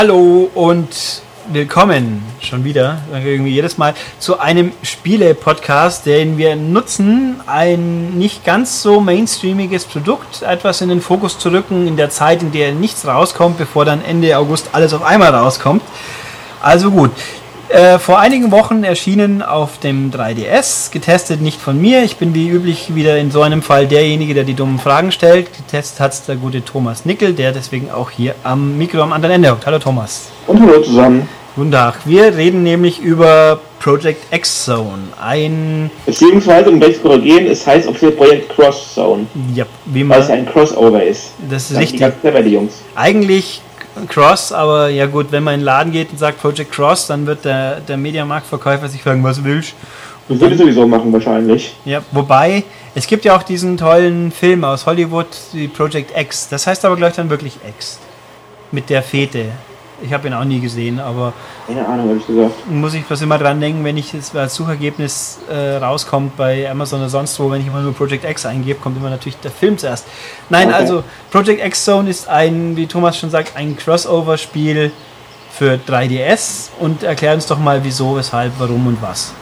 Hallo und willkommen schon wieder, irgendwie jedes Mal, zu einem Spiele-Podcast, den wir nutzen, ein nicht ganz so mainstreamiges Produkt etwas in den Fokus zu rücken, in der Zeit, in der nichts rauskommt, bevor dann Ende August alles auf einmal rauskommt. Also gut, äh, vor einigen Wochen erschienen auf dem 3DS, getestet nicht von mir. Ich bin wie üblich wieder in so einem Fall derjenige, der die dummen Fragen stellt. Getestet hat es der gute Thomas Nickel, der deswegen auch hier am Mikro am anderen Ende hockt. Hallo Thomas. Und hallo zusammen. Guten Tag. Wir reden nämlich über Project X Zone. Ein. Beziehungsweise, um gleich zu korrigieren, es heißt offiziell Projekt Cross Zone. Ja, wie man. Weil es ein Crossover ist. Das ist das richtig. Die Jungs. Eigentlich Cross, aber ja gut, wenn man in den Laden geht und sagt Project Cross, dann wird der, der Mediamarktverkäufer sich fragen, was willst du? Das würde ich sowieso machen wahrscheinlich. Ja, wobei, es gibt ja auch diesen tollen Film aus Hollywood, die Project X. Das heißt aber gleich dann wirklich X. Mit der Fete. Ich habe ihn auch nie gesehen, aber. Keine Ahnung, habe ich gesagt. Muss ich was immer dran denken, wenn ich es als Suchergebnis äh, rauskommt bei Amazon oder sonst wo, wenn ich immer nur Project X eingebe, kommt immer natürlich der Film zuerst. Nein, okay. also Project X Zone ist ein, wie Thomas schon sagt, ein Crossover-Spiel für 3DS und erklär uns doch mal wieso, weshalb, warum und was.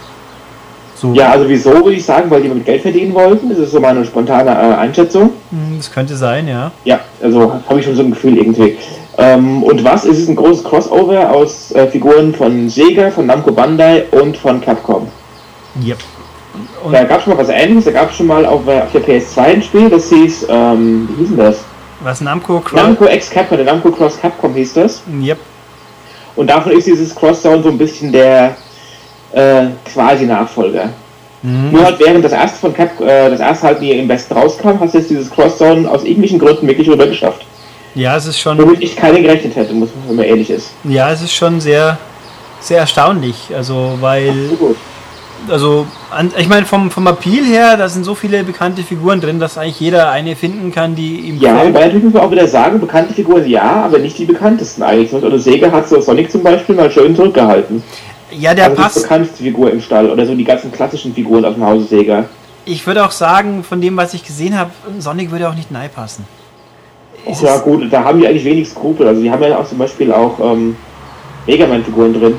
So. Ja, also wieso würde ich sagen, weil die mit Geld verdienen wollten. Das ist so meine spontane äh, Einschätzung. Hm, das könnte sein, ja. Ja, also habe ich schon so ein Gefühl irgendwie. Ähm, und was? Es ist ein großes Crossover aus äh, Figuren von Sega, von Namco Bandai und von Capcom. Yep. Und da gab es schon mal was ähnliches, da gab es schon mal auf, auf, der PS2 ein Spiel, das hieß, ähm, wie hieß denn das? Was, Namco Cross? Namco X Capcom, der Namco Cross Capcom hieß das. Yep. Und davon ist dieses Cross-Sound so ein bisschen der äh, quasi Nachfolger. Mhm. Nur halt während das erste von Cap, äh, das erste halt nie im Besten rauskam, hast du jetzt dieses Cross-Zone aus irgendwelchen Gründen wirklich rüber geschafft. Ja, es ist schon. Womit ich keine gerechnet hätte, muss man, wenn man ehrlich ist. Ja, es ist schon sehr, sehr erstaunlich. Also, weil. Also, ich meine, vom, vom Appeal her, da sind so viele bekannte Figuren drin, dass eigentlich jeder eine finden kann, die ihm Ja, gefällt. natürlich muss man auch wieder sagen, bekannte Figuren ja, aber nicht die bekanntesten eigentlich. Oder Sega hat so Sonic zum Beispiel mal schön zurückgehalten. Ja, der also passt. Die bekannteste Figur im Stall oder so die ganzen klassischen Figuren aus dem Hause Sega. Ich würde auch sagen, von dem, was ich gesehen habe, Sonic würde auch nicht nahe passen. Ist ja gut, da haben die eigentlich wenig Skrupel. Also die haben ja auch zum Beispiel auch ähm, Megaman-Figuren drin.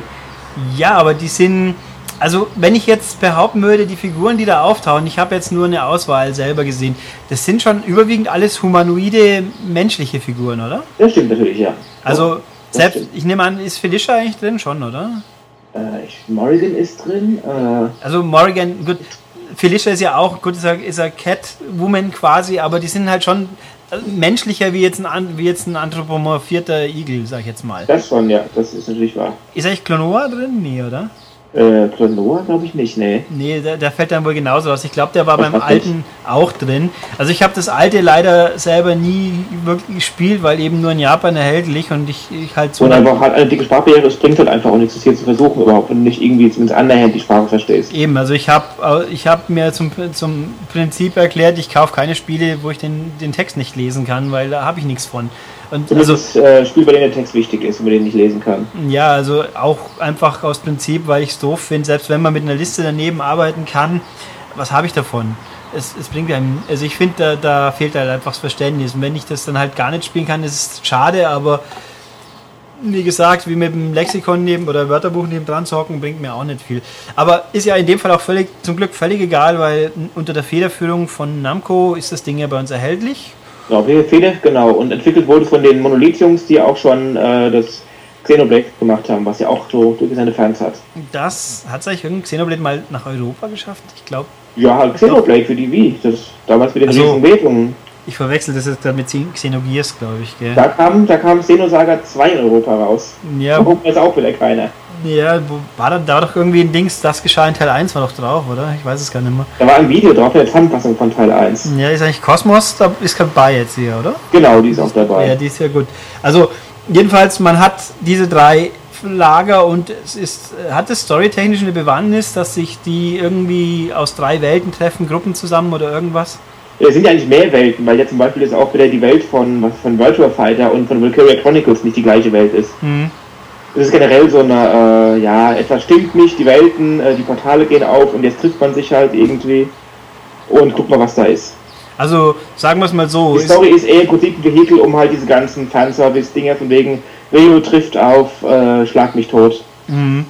Ja, aber die sind. Also, wenn ich jetzt behaupten würde, die Figuren, die da auftauchen, ich habe jetzt nur eine Auswahl selber gesehen, das sind schon überwiegend alles humanoide menschliche Figuren, oder? Das stimmt natürlich, ja. Also, das selbst, stimmt. ich nehme an, ist Felicia eigentlich drin schon, oder? Äh, ich, Morrigan ist drin. Äh, also, Morrigan, gut, Felicia ist ja auch, gut, ist ist er Catwoman quasi, aber die sind halt schon menschlicher wie jetzt ein, wie jetzt ein anthropomorphierter Igel, sag ich jetzt mal. Das schon, ja, das ist natürlich wahr. Ist eigentlich Klonoa drin? Nee, oder? Äh, Klonoa glaube ich nicht, nee. Nee, der, der, fällt dann wohl genauso aus. Ich glaube, der war beim alten auch drin. Also ich habe das alte leider selber nie wirklich gespielt, weil eben nur in Japan erhältlich und ich, ich halt so. Und einfach halt eine dicke Sprachbarriere, das bringt halt einfach auch nichts, das hier zu versuchen überhaupt, wenn du nicht irgendwie zumindest annähernd die Sprache verstehst. Eben, also ich habe ich hab mir zum, zum Prinzip erklärt, ich kaufe keine Spiele, wo ich den, den Text nicht lesen kann, weil da habe ich nichts von. Und also, das äh, Spiel, bei dem der Text wichtig ist und man den nicht lesen kann. Ja, also auch einfach aus Prinzip, weil ich es doof finde, selbst wenn man mit einer Liste daneben arbeiten kann, was habe ich davon? Es, es bringt einem, also ich finde, da, da fehlt halt einfach das Verständnis. Und wenn ich das dann halt gar nicht spielen kann, ist es schade, aber wie gesagt, wie mit dem Lexikon neben oder Wörterbuch neben dran zocken, bringt mir auch nicht viel. Aber ist ja in dem Fall auch völlig, zum Glück völlig egal, weil unter der Federführung von Namco ist das Ding ja bei uns erhältlich. Genau, Fede, genau. Und entwickelt wurde von den Monolith-Jungs, die auch schon äh, das Xenoblade gemacht haben, was ja auch so durch seine Fans hat. Das hat sich irgendein Xenoblade mal nach Europa geschafft? Ich glaube. Ja, halt Xenoblade für die Wii. Das damals mit den also, riesen Wertungen. Ich verwechsel das jetzt gerade mit Xenogears, glaube ich. Gell? Da kam, da kam Xenosaga 2 in Europa raus. Ja. Da weiß auch wieder keiner. Ja, war da, da war doch irgendwie ein Dings, das geschah in Teil 1 war doch drauf, oder? Ich weiß es gar nicht mehr. Da war ein Video drauf, eine Zusammenfassung von Teil 1. Ja, ist eigentlich Kosmos, da ist dabei jetzt hier, oder? Genau, die ist auch dabei. Ja, die ist ja gut. Also, jedenfalls, man hat diese drei Lager und es ist, hat es storytechnisch eine Bewandtnis, dass sich die irgendwie aus drei Welten treffen, Gruppen zusammen oder irgendwas? Es sind ja eigentlich mehr Welten, weil ja zum Beispiel ist auch wieder die Welt von, von War Fighter und von Valkyria Chronicles nicht die gleiche Welt ist. Mhm es ist generell so eine, äh, ja, etwas stimmt nicht, die Welten, äh, die Portale gehen auf und jetzt trifft man sich halt irgendwie und guckt mal, was da ist. Also sagen wir es mal so. Die Story ist eher Prinzip ein Vehikel, um halt diese ganzen Fanservice-Dinger von wegen Rio trifft auf äh, Schlag mich tot Mhm.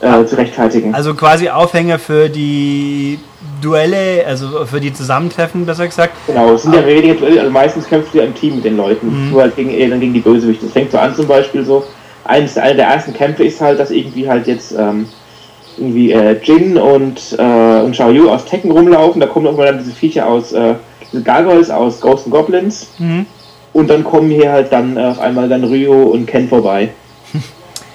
äh, zu rechtfertigen. Also quasi Aufhänger für die Duelle, also für die Zusammentreffen, besser gesagt. Genau, es sind ja weniger Duelle, also meistens kämpfst du ja im Team mit den Leuten, Mhm. nur halt gegen, eher dann gegen die Bösewichte. Das fängt so an zum Beispiel so, eines, einer der ersten Kämpfe ist halt, dass irgendwie halt jetzt ähm, irgendwie äh, Jin und, äh, und Xiao Yu aus Tekken rumlaufen, da kommen irgendwann dann diese Viecher aus, äh, diese Gargoyles aus Ghosts and Goblins Mhm. und dann kommen hier halt dann äh, auf einmal dann Ryo und Ken vorbei.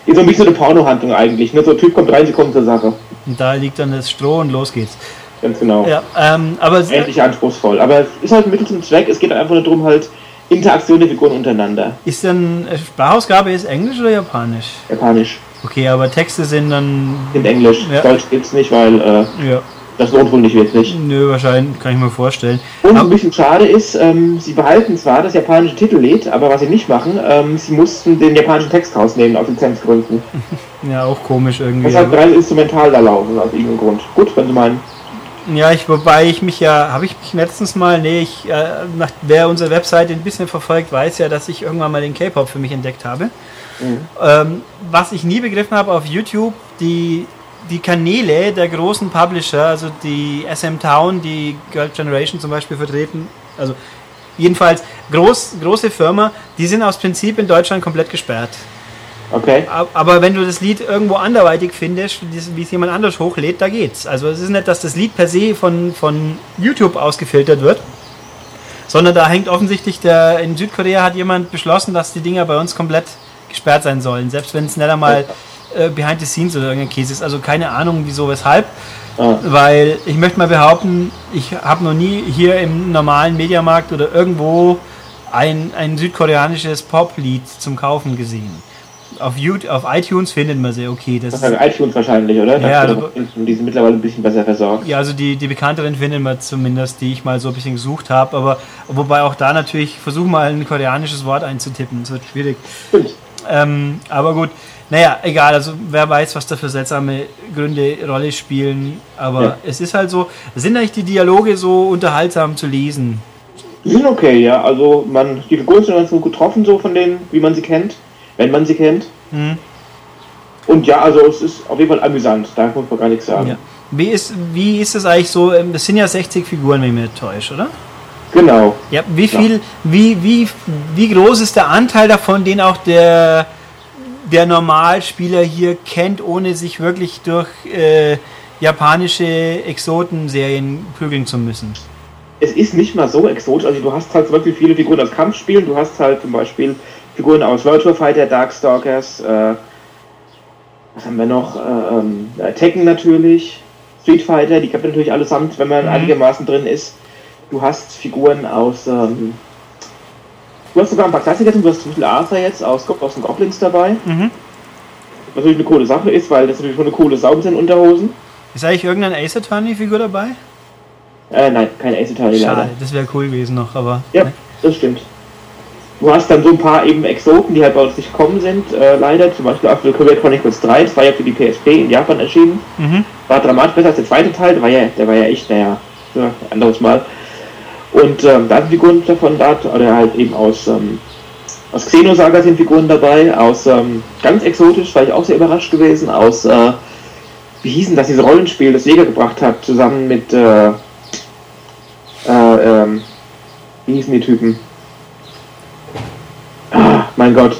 Ist so ein bisschen eine Pornohandlung eigentlich, ne? So ein Typ kommt rein, sie kommen zur Sache. Und da liegt dann das Stroh und los geht's. Ganz genau. Ja, ähm, aber Endlich anspruchsvoll. Aber es ist halt ein Mittel zum Zweck, es geht einfach nur darum, halt Interaktion der Figuren untereinander. ist dann äh, Sprachausgabe ist Englisch oder Japanisch? Japanisch. Okay, aber Texte sind dann In Englisch. Ja. Deutsch gibt's nicht, weil äh, ja, das lohnt wohl nicht wirklich. nö, wahrscheinlich kann ich mir vorstellen. Und ein bisschen schade ist, ähm, sie behalten zwar das japanische Titellied, aber was sie nicht machen, ähm, sie mussten den japanischen Text rausnehmen aus Lizenzgründen. Ja, auch komisch irgendwie. Deshalb aber- rein instrumental da laufen, aus irgendeinem Grund. Gut, wenn Sie meinen. Ja, ich, wobei ich mich ja, habe ich mich letztens mal, nee, ich, äh, nach, wer unsere Webseite ein bisschen verfolgt, weiß ja, dass ich irgendwann mal den K-Pop für mich entdeckt habe. Mhm. Ähm, was ich nie begriffen habe auf YouTube, die, die Kanäle der großen Publisher, also die SM Town, die Girl Generation zum Beispiel vertreten, also jedenfalls groß, große Firma, die sind aus Prinzip in Deutschland komplett gesperrt. Okay. Ab- Aber wenn du das Lied irgendwo anderweitig findest, wie es- wie es jemand anders hochlädt, da geht's. Also es ist nicht, dass das Lied per se von, von YouTube ausgefiltert wird, sondern da hängt offensichtlich der, in Südkorea hat jemand beschlossen, dass die Dinger bei uns komplett gesperrt sein sollen, selbst wenn es nicht einmal äh, behind the scenes oder irgendein Käse ist. Also keine Ahnung, wieso, weshalb. Ah. Weil ich möchte mal behaupten, ich habe noch nie hier im normalen Mediamarkt oder irgendwo ein, ein südkoreanisches Poplied zum Kaufen gesehen. Auf, YouTube, auf iTunes findet man sie, okay. Das Das ist, ist iTunes wahrscheinlich, oder? Ja, also- die sind mittlerweile ein bisschen besser versorgt. ja, also die, die bekannteren findet man zumindest, die ich mal so ein bisschen gesucht habe. Aber wobei auch da natürlich, versuch mal ein koreanisches Wort einzutippen. Das wird schwierig. Ähm, aber gut, naja, egal, also wer weiß, was da für seltsame Gründe Rolle spielen. Aber Ja. es ist halt so, sind eigentlich die Dialoge so unterhaltsam zu lesen? Die sind okay, ja. Also man, die Figuren sind ganz gut getroffen, so von denen, wie man sie kennt, wenn man sie kennt. Hm? Und ja, also es ist auf jeden Fall amüsant, da muss man gar nichts sagen. Ja. Wie ist, wie ist es eigentlich so? ähm, Das sind ja 60 Figuren, wenn ich mich nicht täusche, oder? Genau. Ja, wie viel, wie, wie, wie groß ist der Anteil davon, den auch der, der Normalspieler hier kennt, ohne sich wirklich durch äh, japanische Exoten-Serien prügeln zu müssen? Es ist nicht mal so exotisch, also du hast halt wirklich viele Figuren aus Kampfspielen, du hast halt zum Beispiel Figuren aus Virtua Fighter, Darkstalkers, äh, was haben wir noch? Äh, ähm, äh, Tekken natürlich, Street Fighter, die kennt man natürlich allesamt, wenn man Mhm. einigermaßen drin ist. Du hast Figuren aus, ähm, du hast sogar ein paar Klassiker, du hast zum Beispiel Arthur jetzt aus Ghosts and Goblins dabei, Mhm. was natürlich eine coole Sache ist, weil das natürlich schon eine coole Sau mit den Unterhosen. Ist eigentlich irgendeine Ace Attorney-Figur dabei? Äh, nein, keine Ace Attorney leider. Schade, das wäre cool gewesen noch, aber. Ja, das stimmt. Du hast dann so ein paar eben Exoten, die halt bei uns nicht gekommen sind, äh, leider. Zum Beispiel für Korea Chronicles 3, das war ja für die PSP in Japan erschienen. Mhm. War dramatisch besser als der zweite Teil, der war ja, der war ja echt, naja, ja, anderes Mal. Und ähm, da sind Figuren davon da, oder halt eben aus, ähm, aus Xenosaga sind Figuren dabei, aus ähm, ganz exotisch, war ich auch sehr überrascht gewesen, aus, äh, wie hießen das, dieses Rollenspiel, das Jäger gebracht hat, zusammen mit, äh, äh, ähm, wie hießen die Typen? Ah, mein Gott.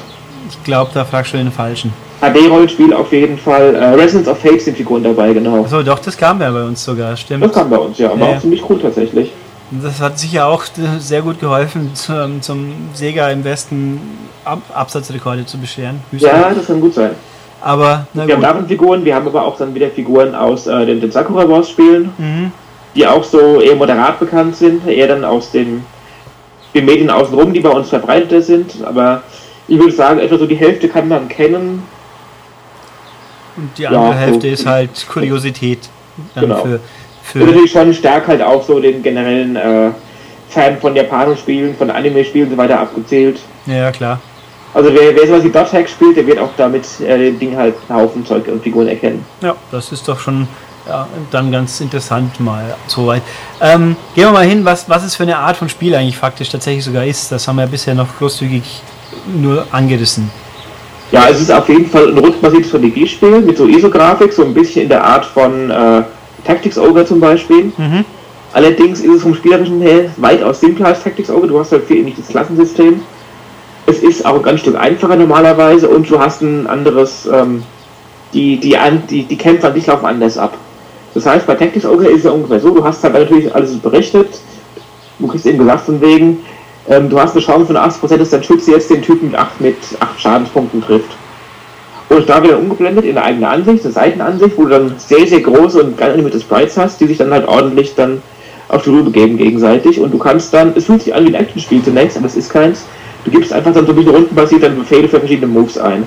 Ich glaube, da fragst du den Falschen. HD-Rollenspiel auf jeden Fall. Äh, Resonance of Fate sind Figuren dabei, genau. Achso, doch, das kam ja bei uns sogar, stimmt. Das kam bei uns, ja. War Ja, ja. auch ziemlich cool tatsächlich. Das hat sicher auch äh, sehr gut geholfen, zum, zum Sega im Westen Ab Absatzrekorde zu bescheren. Ja, das kann gut sein. Aber, Wir haben gut. davon Figuren, wir haben aber auch dann wieder Figuren aus äh, den, den Sakura Wars Spielen, Mhm. die auch so eher moderat bekannt sind, eher dann aus den, den Medien außenrum, die bei uns verbreiteter sind. Aber ich würde sagen, etwa so die Hälfte kann man kennen. Und die andere Ja, Hälfte so- ist halt Kuriosität. Genau. für, Und für natürlich schon stark halt auch so den generellen äh, Fan von Japano-Spielen, von Anime-Spielen und so weiter abgezählt. Ja, klar. Also wer, wer sowas wie Dot Hack spielt, der wird auch damit äh, den Ding halt einen Haufen Zeug und Figuren erkennen. Ja, das ist doch schon ja, dann ganz interessant mal soweit. Ähm, gehen wir mal hin, was, was es für eine Art von Spiel eigentlich faktisch tatsächlich sogar ist. Das haben wir bisher noch großzügig nur angerissen. Ja, es ist auf jeden Fall ein rundenbasiertes Strategiespiel mit so ISO-Grafik, so ein bisschen in der Art von äh, Tactics Ogre zum Beispiel. Mhm. Allerdings ist es vom Spielerischen her weitaus simpler als Tactics Ogre. Du hast halt viel ähnliches Klassensystem. Es ist auch ein ganz Stück einfacher normalerweise und du hast ein anderes, ähm, die, die, die, die Kämpfe an dich laufen anders ab. Das heißt, bei Tactics Ogre ist es ja ungefähr so, du hast halt natürlich alles berichtet, du kriegst eben gesagt von wegen, ähm, du hast eine Chance von 80%, dass dein Schütze jetzt den Typen mit 8, mit 8 Schadenspunkten trifft. Und da wieder umgeblendet in eine eigene Ansicht, eine Seitenansicht, wo du dann sehr, sehr große und geil animierte Sprites hast, die sich dann halt ordentlich dann auf die Rübe geben gegenseitig. Und du kannst dann, es fühlt sich an wie ein Actionspiel zunächst, aber es ist keins. Du gibst einfach dann so ein bisschen rundenbasiert dann Befehle für verschiedene Moves ein.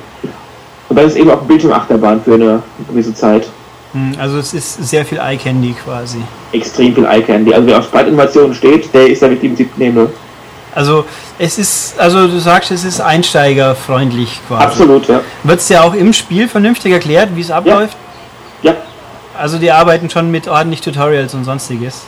Und dann ist eben auch ein Bildschirmachterbahn für eine gewisse Zeit. Hm, also es ist sehr viel Eye Candy quasi. Extrem viel Eye Candy. Also wer auf Sprite-Innovationen steht, der ist da wirklich im siebten Himmel. Also es ist, also du sagst, es ist einsteigerfreundlich quasi. Absolut, ja. Wird es ja auch im Spiel vernünftig erklärt, wie es abläuft? Ja. ja. Also die arbeiten schon mit ordentlich Tutorials und sonstiges.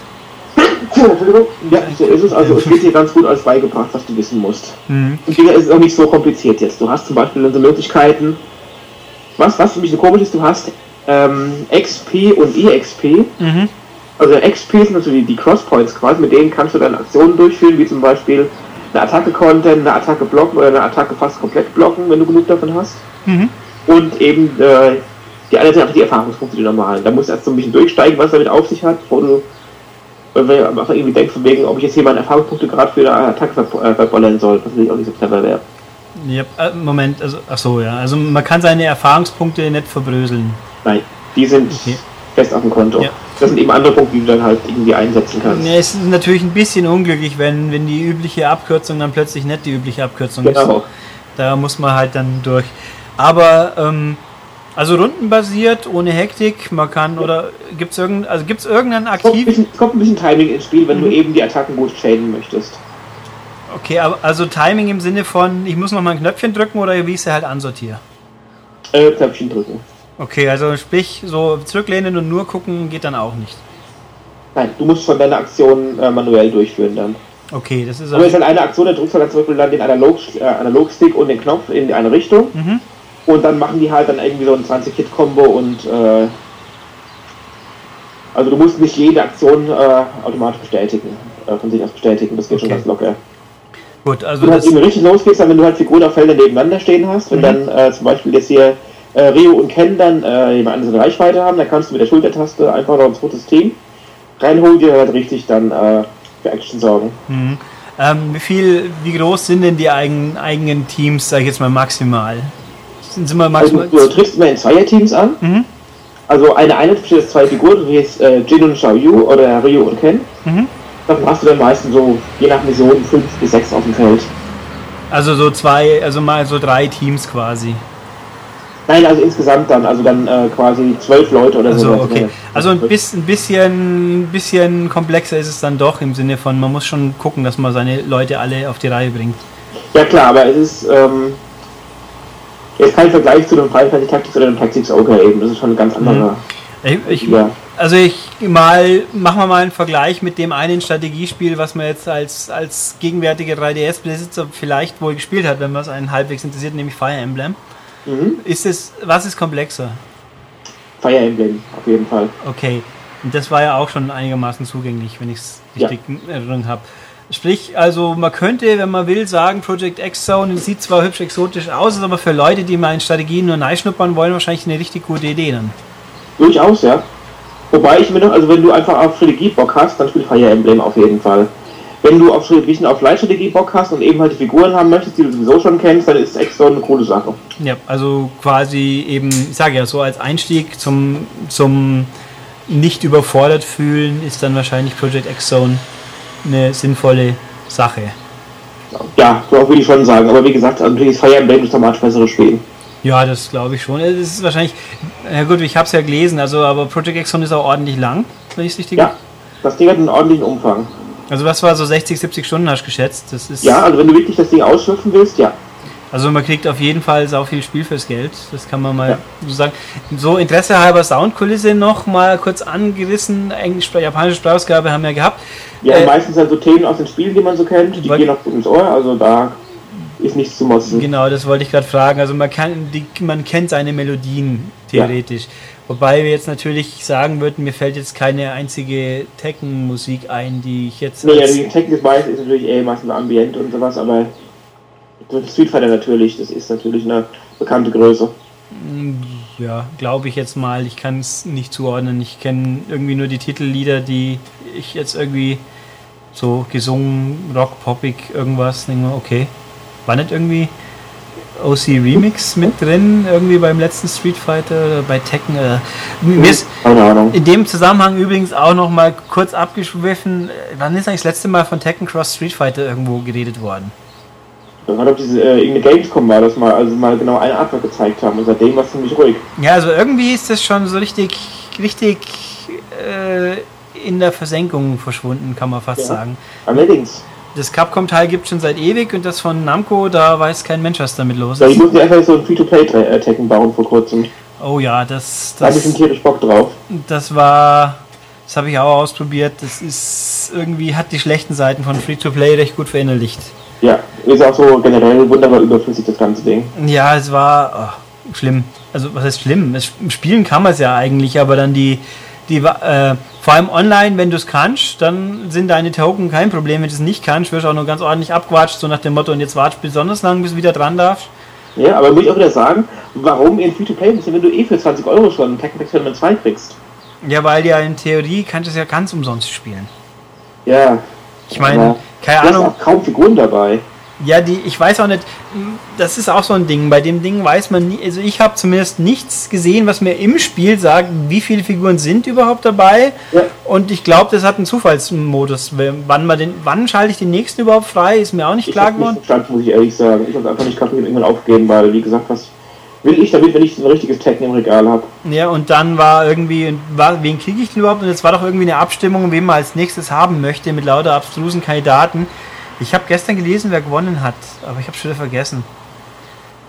Entschuldigung. Ja, so ist es. Also es wird dir ganz gut als beigebracht, was du wissen musst. Mhm. Und es ist auch nicht so kompliziert jetzt. Du hast zum Beispiel so Möglichkeiten, was, was für mich so komisch ist, du hast ähm, XP und EXP. Mhm. Also XP sind natürlich die Crosspoints quasi, mit denen kannst du dann Aktionen durchführen, wie zum Beispiel eine Attacke Content, eine Attacke blocken oder eine Attacke fast komplett blocken, wenn du genug davon hast. Mhm. Und eben äh, die anderen sind einfach die Erfahrungspunkte, die normalen. Da musst du erst so ein bisschen durchsteigen, was damit auf sich hat, bevor du wenn man einfach irgendwie denkt, von wegen, ob ich jetzt hier meine Erfahrungspunkte gerade für eine Attacke ver äh, verbollern soll, was natürlich auch nicht so clever wäre. Ja, äh, Moment, also, ach so, ja. Also man kann seine Erfahrungspunkte nicht verbröseln. Nein, die sind okay. fest auf dem Konto. Ja. Das sind eben andere Punkte, die du dann halt irgendwie einsetzen kannst. Ja, es ist natürlich ein bisschen unglücklich, wenn, wenn die übliche Abkürzung dann plötzlich nicht die übliche Abkürzung genau. ist. Da muss man halt dann durch. Aber ähm, also rundenbasiert, ohne Hektik, man kann oder gibt es irgendein, also gibt's irgendeinen aktiven. Es kommt ein bisschen Timing ins Spiel, wenn mhm. du eben die Attacken gut schäden möchtest. Okay, aber also Timing im Sinne von, ich muss noch mal ein Knöpfchen drücken oder wie ich sie halt ansortiere? Äh, Knöpfchen drücken. Okay, also sprich, so zurücklehnen und nur gucken geht dann auch nicht. Nein, du musst schon deine Aktion äh, manuell durchführen dann. Okay, das ist also. Aber es ist halt eine Aktion, da drückst du dann zum Beispiel dann den Analog, äh, Analogstick und den Knopf in eine Richtung. Mhm. Und dann machen die halt dann irgendwie so ein 20-Hit-Kombo und äh, also du musst nicht jede Aktion äh, automatisch bestätigen, äh, von sich aus bestätigen, das geht okay. schon ganz locker. Gut, also wenn du halt eben richtig losgehst, dann wenn du halt Figuren auf Feldern nebeneinander stehen hast, wenn mhm. dann äh, zum Beispiel jetzt hier äh, Rio und Ken dann äh, jemand anderes Reichweite haben, dann kannst du mit der Schultertaste einfach noch ein zweites Team reinholen, die halt richtig dann äh, für Action sorgen. Mhm. Ähm, wie viel, wie groß sind denn die eigenen, eigenen Teams, sag ich jetzt mal maximal? Sind sie mal maximal also, du triffst immer in Zweierteams an. Mhm. Also eine Einheit besteht aus zwei Figuren, wie jetzt äh, Jin und Xiao Yu oder Ryu und Ken. Mhm. Davon hast du dann meistens so, je nach Mission, fünf bis sechs auf dem Feld. Also so zwei, also mal so drei Teams quasi. Nein, also insgesamt dann, also dann äh, quasi zwölf Leute oder also, so. Okay. Also ein bisschen, ein bisschen komplexer ist es dann doch im Sinne von, man muss schon gucken, dass man seine Leute alle auf die Reihe bringt. Ja klar, aber es ist, ähm, Jetzt kein Vergleich zu einem Final Tactics oder einem Tactics Ogre eben. Das ist schon ein ganz anderer. Ich, ich, ja. Also ich mal, machen wir mal einen Vergleich mit dem einen Strategiespiel, was man jetzt als, als gegenwärtiger 3DS-Besitzer vielleicht wohl gespielt hat, wenn man es einen halbwegs interessiert, nämlich Fire Emblem. Mhm. Ist es, was ist komplexer? Fire Emblem, auf jeden Fall. Okay. Und das war ja auch schon einigermaßen zugänglich, wenn ich es richtig ja. in Erinnerung habe. Sprich, also man könnte, wenn man will, sagen, Project X Zone sieht zwar hübsch exotisch aus, ist aber für Leute, die mal in Strategien nur reinschnuppern wollen, wahrscheinlich eine richtig gute Idee dann. Durchaus, ja. Wobei ich mir noch, also wenn du einfach auf Strategie Bock hast, dann spiel Fire Emblem auf jeden Fall. Wenn du auf Strategie, auf Light-Strategie Bock hast und eben halt die Figuren haben möchtest, die du sowieso schon kennst, dann ist Zone eine coole Sache. Ja, also quasi eben, ich sage ja, so als Einstieg zum, zum nicht überfordert fühlen ist dann wahrscheinlich Project X Zone eine sinnvolle Sache. Ja, so würde ich schon sagen. Aber wie gesagt, natürlich ist Fire Emblem das dramatisch bessere Spiel. Ja, das glaube ich schon. Es ist wahrscheinlich, ja gut, ich habe es ja gelesen, also aber Project Exxon ist auch ordentlich lang, wenn ich es richtig Ja, das Ding hat einen ordentlichen Umfang. Also was war so 60, 70 Stunden hast du geschätzt? Das ist ja, also wenn du wirklich das Ding ausschöpfen willst, ja. Also man kriegt auf jeden Fall sau viel Spiel fürs Geld. Das kann man mal ja. so sagen. So Interesse halber Soundkulisse noch mal kurz angerissen. Englisch, japanische Sprachausgabe haben wir gehabt. Ja, äh, meistens halt so Themen aus den Spielen, die man so kennt. Die gehen auch gut ins Ohr. Also da ist nichts zu motzen. Genau, das wollte ich gerade fragen. Also man kann, die, man kennt seine Melodien theoretisch. Ja. Wobei wir jetzt natürlich sagen würden, mir fällt jetzt keine einzige Tekken-Musik ein, die ich jetzt. Nee, ja, die Tekken ist meistens natürlich eher meistens Ambient und sowas, aber Street Fighter natürlich, das ist natürlich eine bekannte Größe. Mm, ja, glaube ich jetzt mal. Ich kann es nicht zuordnen. Ich kenne irgendwie nur die Titellieder, die ich jetzt irgendwie so gesungen, rock, poppig, irgendwas. Denke mal, okay. War nicht irgendwie OC Remix mit drin, irgendwie beim letzten Street Fighter, bei Tekken. Äh, mir ist in dem Zusammenhang übrigens auch noch mal kurz abgeschwiffen, äh, wann ist eigentlich das letzte Mal von Tekken Cross Street Fighter irgendwo geredet worden? Das war doch diese, äh, irgendeine Gamescom war das mal, also mal genau eine Artwork gezeigt haben und seitdem war es ziemlich ruhig. Ja, also irgendwie ist das schon so richtig, richtig äh, in der Versenkung verschwunden, kann man fast ja. sagen. Allerdings das Capcom-Teil gibt es schon seit ewig und das von Namco, da weiß kein Mensch, was damit los ist. Ja, ich musste einfach so ein Free-to-Play-Tekken bauen vor kurzem. Oh ja, das. das da habe ich einen tierisch Bock drauf. Das war. Das habe ich auch ausprobiert. Das ist irgendwie, hat die schlechten Seiten von Free-to-Play recht gut verinnerlicht. Ja, ist auch so generell wunderbar überflüssig, das ganze Ding. Ja, es war oh, schlimm. Also, was heißt schlimm? Es, spielen kann man es ja eigentlich, aber dann die die, äh, vor allem online, wenn du es kannst, dann sind deine Token kein Problem. Wenn du es nicht kannst, wirst du auch nur ganz ordentlich abgewatscht, so nach dem Motto, und jetzt wartest besonders lang, bis du wieder dran darfst. Ja, aber muss ich auch wieder sagen, warum in Free-to-Play bist, wenn du eh für 20 Euro schon Tekken Tag Tournament 2 kriegst? Ja, weil ja in Theorie kannst du es ja ganz umsonst spielen. Ja. Ich meine, keine Ahnung. Da ist auch kaum Figuren dabei. Ja, die, ich weiß auch nicht, das ist auch so ein Ding. Bei dem Ding weiß man nie, also ich habe zumindest nichts gesehen, was mir im Spiel sagt, wie viele Figuren sind überhaupt dabei. Ja. Und ich glaube, das hat einen Zufallsmodus. Wann, man den, wann schalte ich den nächsten überhaupt frei, ist mir auch nicht ich klar geworden. Nicht verstanden, muss ich ehrlich sagen. Ich habe einfach nicht kapiert, irgendwann aufgeben, weil, wie gesagt, was will ich damit, wenn ich ein richtiges Tekken im Regal habe? Ja, und dann war irgendwie, war, wen kriege ich denn überhaupt? Und es war doch irgendwie eine Abstimmung, wen man als nächstes haben möchte, mit lauter abstrusen Kandidaten. Ich habe gestern gelesen, wer gewonnen hat, aber ich habe schon wieder vergessen.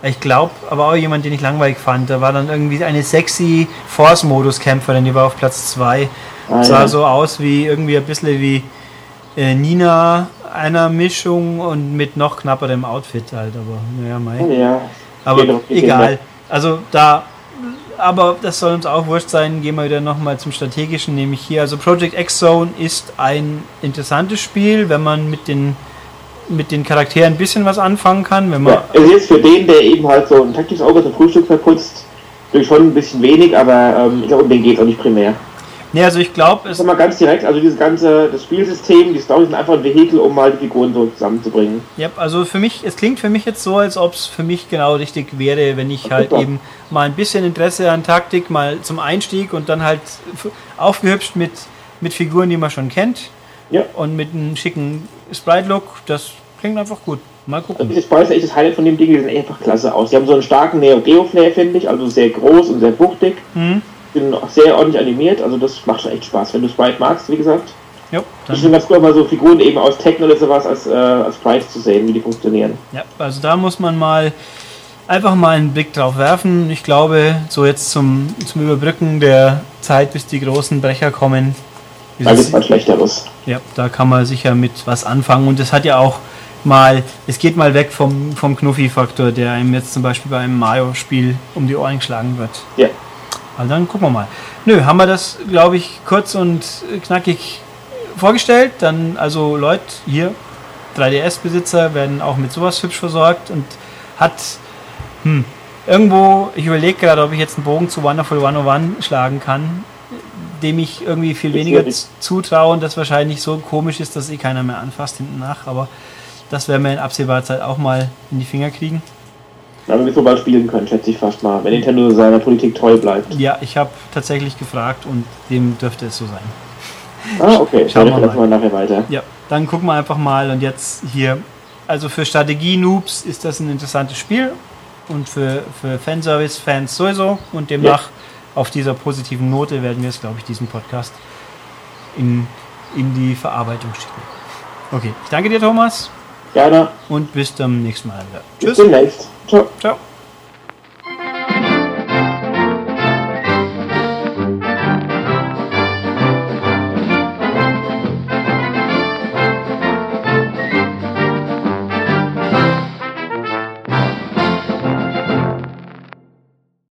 Ich glaube, aber auch jemand, den ich langweilig fand. Da war dann irgendwie eine sexy Force-Modus-Kämpferin, die war auf Platz 2. Ah, Sah ja. so aus wie irgendwie ein bisschen wie äh, Nina einer Mischung und mit noch knapperem Outfit halt, aber naja, mei. Ja, aber doch, egal. Also da, aber das soll uns auch wurscht sein. Gehen wir wieder nochmal zum Strategischen, nämlich hier. Also Project X Zone ist ein interessantes Spiel, wenn man mit den mit den Charakteren ein bisschen was anfangen kann. Wenn man ja, es ist für den, der eben halt so ein Tactics Ogre zum Frühstück verputzt, schon ein bisschen wenig, aber ähm, ich glaube, um den geht es auch nicht primär. Nee, also ich glaube, es. mal ganz direkt, also dieses ganze, das Spielsystem, die Story sind einfach ein Vehikel, um mal die Figuren so zusammenzubringen. Ja, also für mich, es klingt für mich jetzt so, als ob es für mich genau richtig wäre, wenn ich halt eben mal ein bisschen Interesse an Taktik, mal zum Einstieg und dann halt aufgehübscht mit, mit Figuren, die man schon kennt. Ja. Und mit einem schicken Sprite-Look, das klingt einfach gut. Mal gucken. Also diese Sprites ist echt das Highlight von dem Ding, die sehen einfach klasse aus. Die haben so einen starken Neo Geo Flair, finde ich, also sehr groß und sehr wuchtig. Mhm. Sind auch sehr ordentlich animiert, also das macht schon echt Spaß. Wenn du Sprite magst, wie gesagt. Ja, dann ist schon ganz cool, mal so Figuren eben aus Tekken oder sowas als, äh, als Sprite zu sehen, wie die funktionieren. Ja, also da muss man mal einfach mal einen Blick drauf werfen. Ich glaube, so jetzt zum, zum Überbrücken der Zeit, bis die großen Brecher kommen, da gibt es schlechteres. Ja, da kann man sicher mit was anfangen. Und es hat ja auch mal, es geht mal weg vom, vom Knuffi-Faktor, der einem jetzt zum Beispiel bei einem Mario-Spiel um die Ohren geschlagen wird. Ja. Also dann gucken wir mal. Nö, haben wir das, glaube ich, kurz und knackig vorgestellt. Dann, also Leute, hier, 3DS-Besitzer werden auch mit sowas hübsch versorgt und hat, hm, irgendwo, ich überlege gerade, ob ich jetzt einen Bogen zu Wonderful 101 schlagen kann dem ich irgendwie viel weniger zutraue und das wahrscheinlich so komisch ist, dass eh keiner mehr anfasst hinten nach. Aber das werden wir in absehbarer Zeit auch mal in die Finger kriegen. Aber wir so bald spielen können, schätze ich fast mal, wenn Nintendo seiner Politik treu bleibt. Ja, ich habe tatsächlich gefragt und dem dürfte es so sein. Ah, okay. Schauen wir mal nachher weiter. Ja, dann gucken wir einfach mal und jetzt hier. Also für Strategie-Noobs ist das ein interessantes Spiel und für, für Fanservice-Fans sowieso und demnach ja auf dieser positiven Note werden wir es, glaube ich, diesen Podcast in, in die Verarbeitung schicken. Okay, ich danke dir, Thomas. Gerne. Und bis zum nächsten Mal. Bis demnächst. Ciao. Ciao.